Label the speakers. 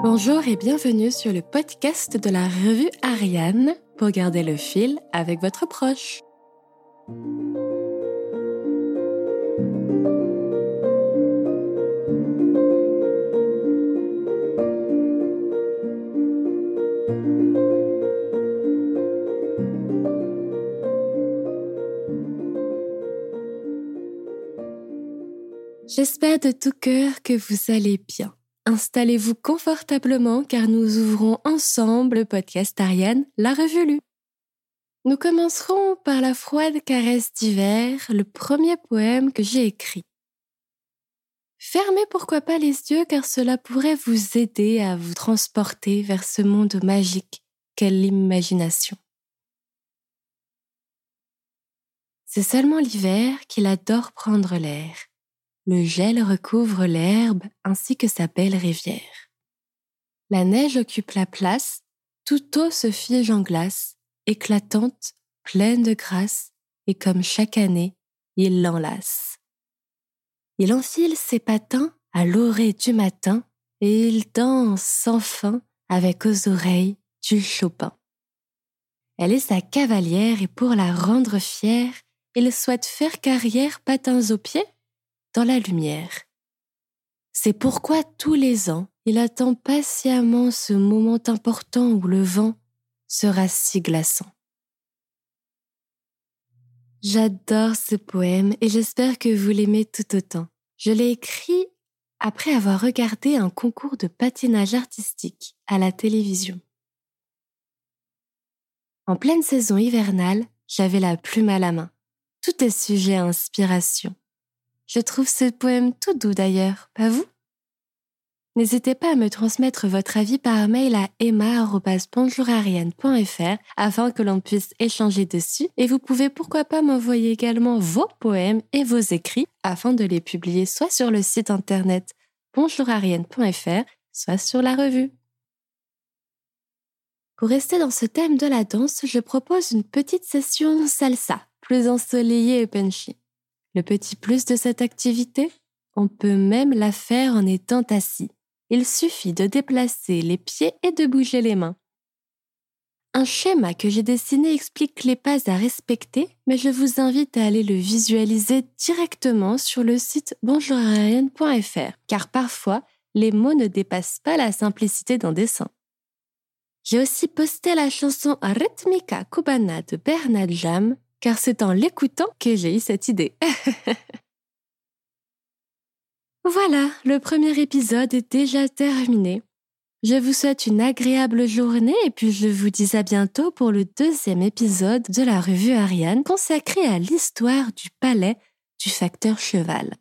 Speaker 1: Bonjour et bienvenue sur le podcast de la revue Ariane pour garder le fil avec votre proche. J'espère de tout cœur que vous allez bien. Installez-vous confortablement car nous ouvrons ensemble le podcast Ariane, la revue. Nous commencerons par la froide caresse d'hiver, le premier poème que j'ai écrit. Fermez pourquoi pas les yeux car cela pourrait vous aider à vous transporter vers ce monde magique qu'est l'imagination. C'est seulement l'hiver qu'il adore prendre l'air le gel recouvre l'herbe ainsi que sa belle rivière. La neige occupe la place, toute eau se fige en glace, éclatante, pleine de grâce, et comme chaque année, il l'enlace. Il enfile ses patins à l'orée du matin, et il danse sans fin avec aux oreilles du Chopin. Elle est sa cavalière et pour la rendre fière, il souhaite faire carrière patins aux pieds la lumière. C'est pourquoi tous les ans, il attend patiemment ce moment important où le vent sera si glaçant. J'adore ce poème et j'espère que vous l'aimez tout autant. Je l'ai écrit après avoir regardé un concours de patinage artistique à la télévision. En pleine saison hivernale, j'avais la plume à la main. Tout est sujet à inspiration. Je trouve ce poème tout doux d'ailleurs, pas vous? N'hésitez pas à me transmettre votre avis par mail à emma.bonjourarienne.fr afin que l'on puisse échanger dessus et vous pouvez pourquoi pas m'envoyer également vos poèmes et vos écrits afin de les publier soit sur le site internet bonjourarienne.fr soit sur la revue. Pour rester dans ce thème de la danse, je propose une petite session salsa, plus ensoleillée et punchy. Le petit plus de cette activité? On peut même la faire en étant assis. Il suffit de déplacer les pieds et de bouger les mains. Un schéma que j'ai dessiné explique les pas à respecter, mais je vous invite à aller le visualiser directement sur le site bonjourarienne.fr, car parfois, les mots ne dépassent pas la simplicité d'un dessin. J'ai aussi posté la chanson Rhythmica Cubana de Bernard Jam car c'est en l'écoutant que j'ai eu cette idée. voilà, le premier épisode est déjà terminé. Je vous souhaite une agréable journée et puis je vous dis à bientôt pour le deuxième épisode de la revue Ariane consacré à l'histoire du palais du facteur cheval.